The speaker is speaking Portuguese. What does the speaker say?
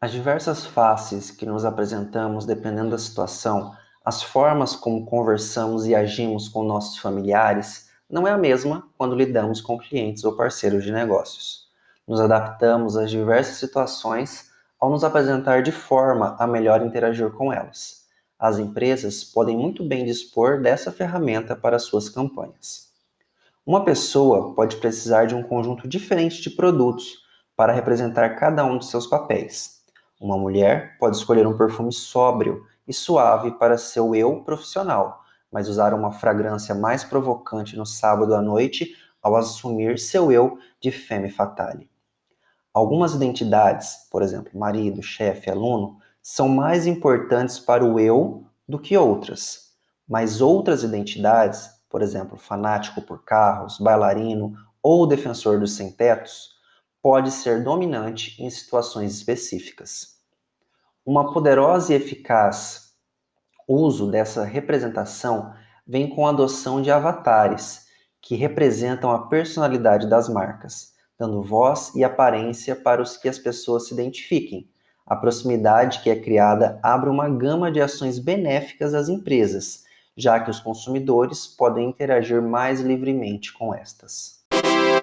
As diversas faces que nos apresentamos dependendo da situação, as formas como conversamos e agimos com nossos familiares, não é a mesma quando lidamos com clientes ou parceiros de negócios. Nos adaptamos às diversas situações ao nos apresentar de forma a melhor interagir com elas. As empresas podem muito bem dispor dessa ferramenta para suas campanhas. Uma pessoa pode precisar de um conjunto diferente de produtos para representar cada um de seus papéis. Uma mulher pode escolher um perfume sóbrio e suave para seu eu profissional, mas usar uma fragrância mais provocante no sábado à noite ao assumir seu eu de femme fatale. Algumas identidades, por exemplo, marido, chefe, aluno, são mais importantes para o eu do que outras, mas outras identidades por exemplo, fanático por carros, bailarino ou defensor dos sem-tetos, pode ser dominante em situações específicas. Uma poderosa e eficaz uso dessa representação vem com a adoção de avatares, que representam a personalidade das marcas, dando voz e aparência para os que as pessoas se identifiquem. A proximidade que é criada abre uma gama de ações benéficas às empresas, já que os consumidores podem interagir mais livremente com estas.